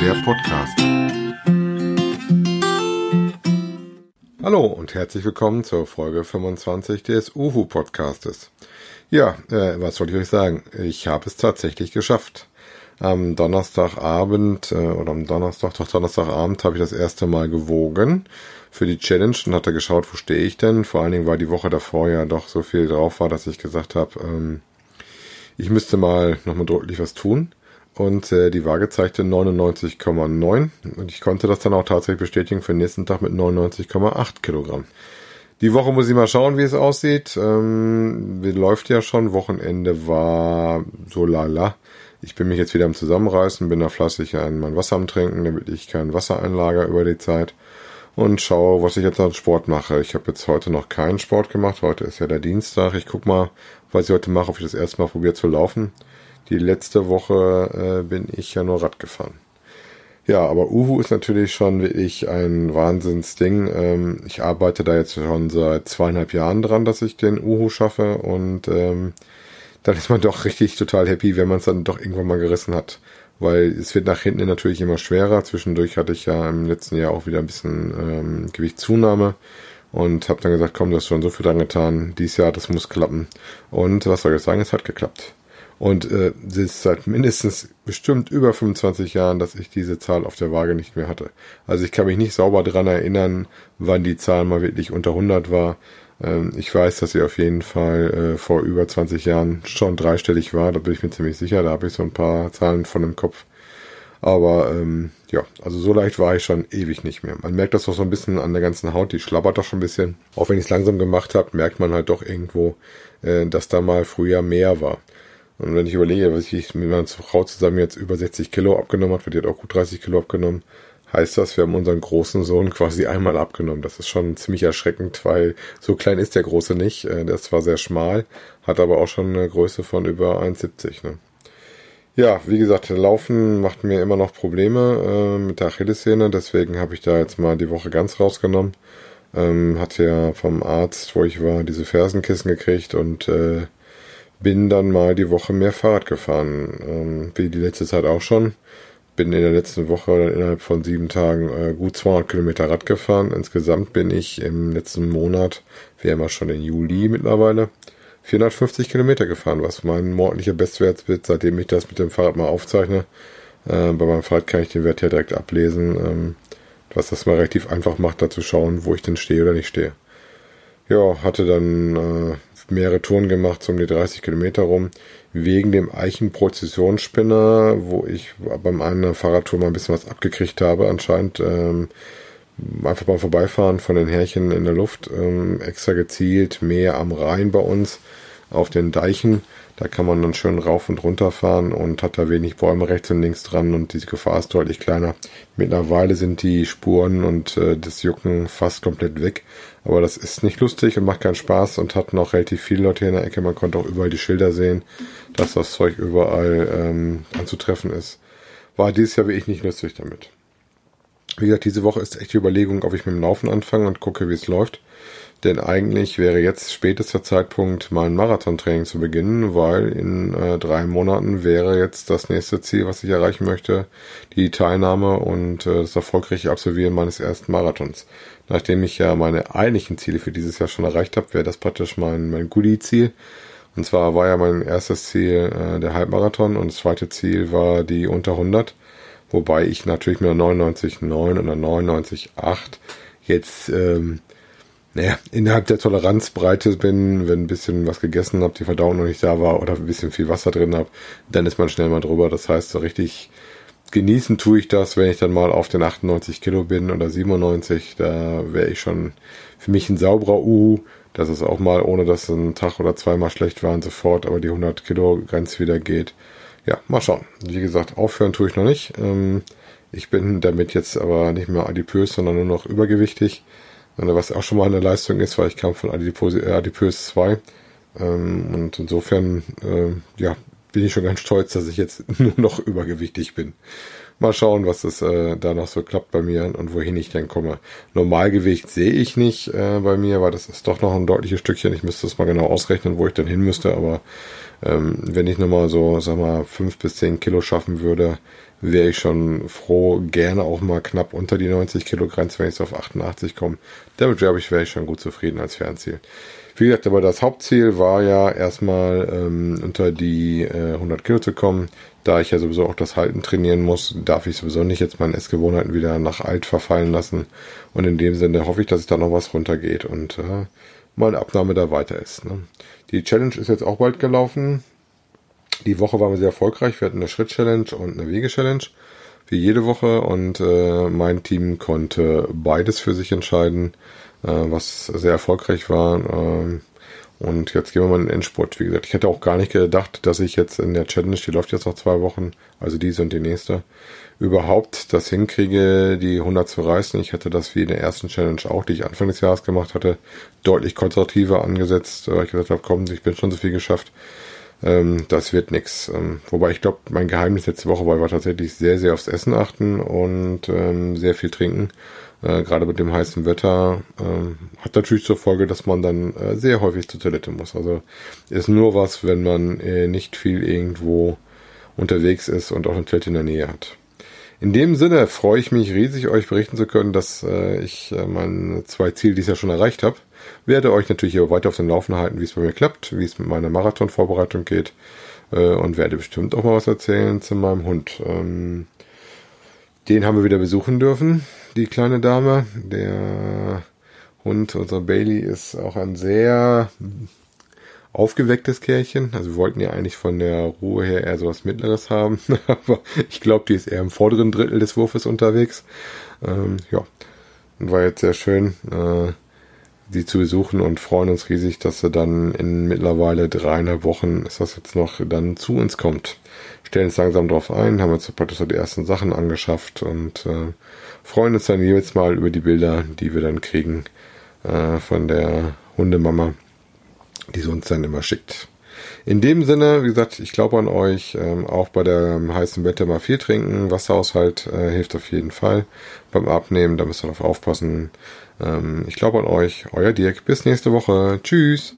der Podcast. Hallo und herzlich willkommen zur Folge 25 des Uhu Podcastes. Ja, äh, was soll ich euch sagen? Ich habe es tatsächlich geschafft. Am Donnerstagabend äh, oder am Donnerstag, doch Donnerstagabend habe ich das erste Mal gewogen für die Challenge und hatte geschaut, wo stehe ich denn. Vor allen Dingen, weil die Woche davor ja doch so viel drauf war, dass ich gesagt habe, ähm, ich müsste mal nochmal deutlich was tun. Und äh, die Waage zeigte 99,9 und ich konnte das dann auch tatsächlich bestätigen für den nächsten Tag mit 99,8 Kilogramm. Die Woche muss ich mal schauen, wie es aussieht. Ähm, läuft ja schon. Wochenende war so lala. Ich bin mich jetzt wieder am Zusammenreißen, bin da fleißig an mein Wasser am Trinken, damit ich kein Wasser einlager über die Zeit. Und schaue, was ich jetzt an Sport mache. Ich habe jetzt heute noch keinen Sport gemacht. Heute ist ja der Dienstag. Ich guck mal, was ich heute mache, ob ich das erste Mal probiere zu laufen. Die letzte Woche äh, bin ich ja nur Rad gefahren. Ja, aber Uhu ist natürlich schon wirklich ein Wahnsinnsding. Ähm, ich arbeite da jetzt schon seit zweieinhalb Jahren dran, dass ich den Uhu schaffe und ähm, dann ist man doch richtig total happy, wenn man es dann doch irgendwann mal gerissen hat. Weil es wird nach hinten natürlich immer schwerer. Zwischendurch hatte ich ja im letzten Jahr auch wieder ein bisschen ähm, Gewichtszunahme und habe dann gesagt, komm, du hast schon so viel dran getan. Dieses Jahr, das muss klappen. Und was soll ich sagen, es hat geklappt. Und äh, es ist seit mindestens bestimmt über 25 Jahren, dass ich diese Zahl auf der Waage nicht mehr hatte. Also ich kann mich nicht sauber dran erinnern, wann die Zahl mal wirklich unter 100 war. Ähm, ich weiß, dass sie auf jeden Fall äh, vor über 20 Jahren schon dreistellig war. Da bin ich mir ziemlich sicher. Da habe ich so ein paar Zahlen von im Kopf. Aber ähm, ja, also so leicht war ich schon ewig nicht mehr. Man merkt das auch so ein bisschen an der ganzen Haut, die schlabbert doch schon ein bisschen. Auch wenn ich es langsam gemacht habe, merkt man halt doch irgendwo, äh, dass da mal früher mehr war. Und wenn ich überlege, was ich mit meiner Frau zusammen jetzt über 60 Kilo abgenommen hat, weil die hat auch gut 30 Kilo abgenommen, heißt das, wir haben unseren großen Sohn quasi einmal abgenommen. Das ist schon ziemlich erschreckend, weil so klein ist der Große nicht. Äh, der ist zwar sehr schmal, hat aber auch schon eine Größe von über 1,70. Ne? Ja, wie gesagt, Laufen macht mir immer noch Probleme äh, mit der Achillessehne, deswegen habe ich da jetzt mal die Woche ganz rausgenommen. Ähm, hatte ja vom Arzt, wo ich war, diese Fersenkissen gekriegt und äh, bin dann mal die Woche mehr Fahrrad gefahren, ähm, wie die letzte Zeit auch schon. Bin in der letzten Woche innerhalb von sieben Tagen äh, gut 200 Kilometer Rad gefahren. Insgesamt bin ich im letzten Monat, wir haben ja schon den Juli mittlerweile, 450 Kilometer gefahren, was mein monatlicher Bestwert wird, seitdem ich das mit dem Fahrrad mal aufzeichne. Äh, bei meinem Fahrrad kann ich den Wert ja direkt ablesen, ähm, was das mal relativ einfach macht, da zu schauen, wo ich denn stehe oder nicht stehe. Ja, hatte dann äh, mehrere Touren gemacht, um die 30 Kilometer rum, wegen dem Eichenprozessionsspinner, wo ich beim einen Fahrradtour mal ein bisschen was abgekriegt habe, anscheinend ähm, einfach beim Vorbeifahren von den Härchen in der Luft, ähm, extra gezielt, mehr am Rhein bei uns, auf den Deichen, da kann man dann schön rauf und runter fahren und hat da wenig Bäume rechts und links dran und die Gefahr ist deutlich kleiner. Mittlerweile sind die Spuren und äh, das Jucken fast komplett weg. Aber das ist nicht lustig und macht keinen Spaß und hat noch relativ viele Leute hier in der Ecke. Man konnte auch überall die Schilder sehen, dass das Zeug überall ähm, anzutreffen ist. War dieses Jahr wirklich nicht lustig damit. Wie gesagt, diese Woche ist echt die Überlegung, ob ich mit dem Laufen anfange und gucke, wie es läuft. Denn eigentlich wäre jetzt spätester Zeitpunkt, mein Marathontraining zu beginnen, weil in äh, drei Monaten wäre jetzt das nächste Ziel, was ich erreichen möchte, die Teilnahme und äh, das erfolgreiche Absolvieren meines ersten Marathons. Nachdem ich ja meine eigentlichen Ziele für dieses Jahr schon erreicht habe, wäre das praktisch mein, mein Goodie-Ziel. Und zwar war ja mein erstes Ziel äh, der Halbmarathon und das zweite Ziel war die unter 100. Wobei ich natürlich mit einer 99,9 und einer 99,8 jetzt ähm, naja, innerhalb der Toleranzbreite bin, wenn ein bisschen was gegessen habe, die Verdauung noch nicht da war oder ein bisschen viel Wasser drin habe, dann ist man schnell mal drüber. Das heißt, so richtig genießen tue ich das, wenn ich dann mal auf den 98 Kilo bin oder 97. Da wäre ich schon für mich ein sauberer Uhu. Das ist auch mal, ohne dass ein Tag oder zweimal schlecht waren, sofort, aber die 100 Kilo Grenze wieder geht. Ja, mal schauen. Wie gesagt, aufhören tue ich noch nicht. Ähm, ich bin damit jetzt aber nicht mehr adipös, sondern nur noch übergewichtig. Was auch schon mal eine Leistung ist, weil ich kam von Adipös, äh, Adipös 2. Ähm, und insofern, äh, ja, bin ich schon ganz stolz, dass ich jetzt nur noch übergewichtig bin. Mal schauen, was es äh, da noch so klappt bei mir und wohin ich denn komme. Normalgewicht sehe ich nicht äh, bei mir, weil das ist doch noch ein deutliches Stückchen. Ich müsste es mal genau ausrechnen, wo ich dann hin müsste, aber ähm, wenn ich nochmal so, sag mal, fünf bis zehn Kilo schaffen würde, wäre ich schon froh, gerne auch mal knapp unter die 90 Kilo Grenze, wenn ich so auf 88 komme. Damit wäre ich, wär ich schon gut zufrieden als Fernziel. Wie gesagt, aber das Hauptziel war ja erstmal ähm, unter die äh, 100 Kilo zu kommen. Da ich ja sowieso auch das Halten trainieren muss, darf ich sowieso nicht jetzt meine Essgewohnheiten wieder nach alt verfallen lassen. Und in dem Sinne hoffe ich, dass es da noch was runtergeht und äh, meine Abnahme da weiter ist. Ne? Die Challenge ist jetzt auch bald gelaufen. Die Woche waren wir sehr erfolgreich. Wir hatten eine Schritt-Challenge und eine Wege-Challenge. Wie jede Woche. Und äh, mein Team konnte beides für sich entscheiden, äh, was sehr erfolgreich war. Äh, und jetzt gehen wir mal in den Endspurt. Wie gesagt, ich hätte auch gar nicht gedacht, dass ich jetzt in der Challenge, die läuft jetzt noch zwei Wochen, also diese und die nächste, überhaupt das hinkriege, die 100 zu reißen. Ich hätte das wie in der ersten Challenge auch, die ich Anfang des Jahres gemacht hatte, deutlich konservativer angesetzt, weil ich gesagt habe, komm, ich bin schon so viel geschafft. Ähm, das wird nix. Ähm, wobei ich glaube, mein Geheimnis letzte Woche war, war tatsächlich sehr, sehr aufs Essen achten und ähm, sehr viel trinken. Äh, Gerade mit dem heißen Wetter äh, hat natürlich zur Folge, dass man dann äh, sehr häufig zur Toilette muss. Also ist nur was, wenn man äh, nicht viel irgendwo unterwegs ist und auch eine Toilette in der Nähe hat. In dem Sinne freue ich mich riesig, euch berichten zu können, dass äh, ich äh, meine zwei Ziele dieses Jahr schon erreicht habe. Werde euch natürlich hier weiter auf dem Laufen halten, wie es bei mir klappt, wie es mit meiner Marathonvorbereitung geht äh, und werde bestimmt auch mal was erzählen zu meinem Hund. Ähm, den haben wir wieder besuchen dürfen, die kleine Dame. Der Hund, unser Bailey, ist auch ein sehr aufgewecktes Kerlchen. Also wir wollten ja eigentlich von der Ruhe her eher sowas Mittleres haben, aber ich glaube, die ist eher im vorderen Drittel des Wurfes unterwegs. Ähm, ja, war jetzt sehr schön. Äh, sie zu besuchen und freuen uns riesig, dass sie dann in mittlerweile dreieinhalb Wochen ist das jetzt noch dann zu uns kommt. Stellen uns langsam drauf ein, haben uns praktisch so die ersten Sachen angeschafft und äh, freuen uns dann jedes Mal über die Bilder, die wir dann kriegen äh, von der Hundemama, die sie uns dann immer schickt. In dem Sinne, wie gesagt, ich glaube an euch. Ähm, auch bei dem heißen Wetter mal viel trinken. Wasserhaushalt äh, hilft auf jeden Fall beim Abnehmen. Da müsst ihr darauf aufpassen. Ähm, ich glaube an euch. Euer Dirk. Bis nächste Woche. Tschüss.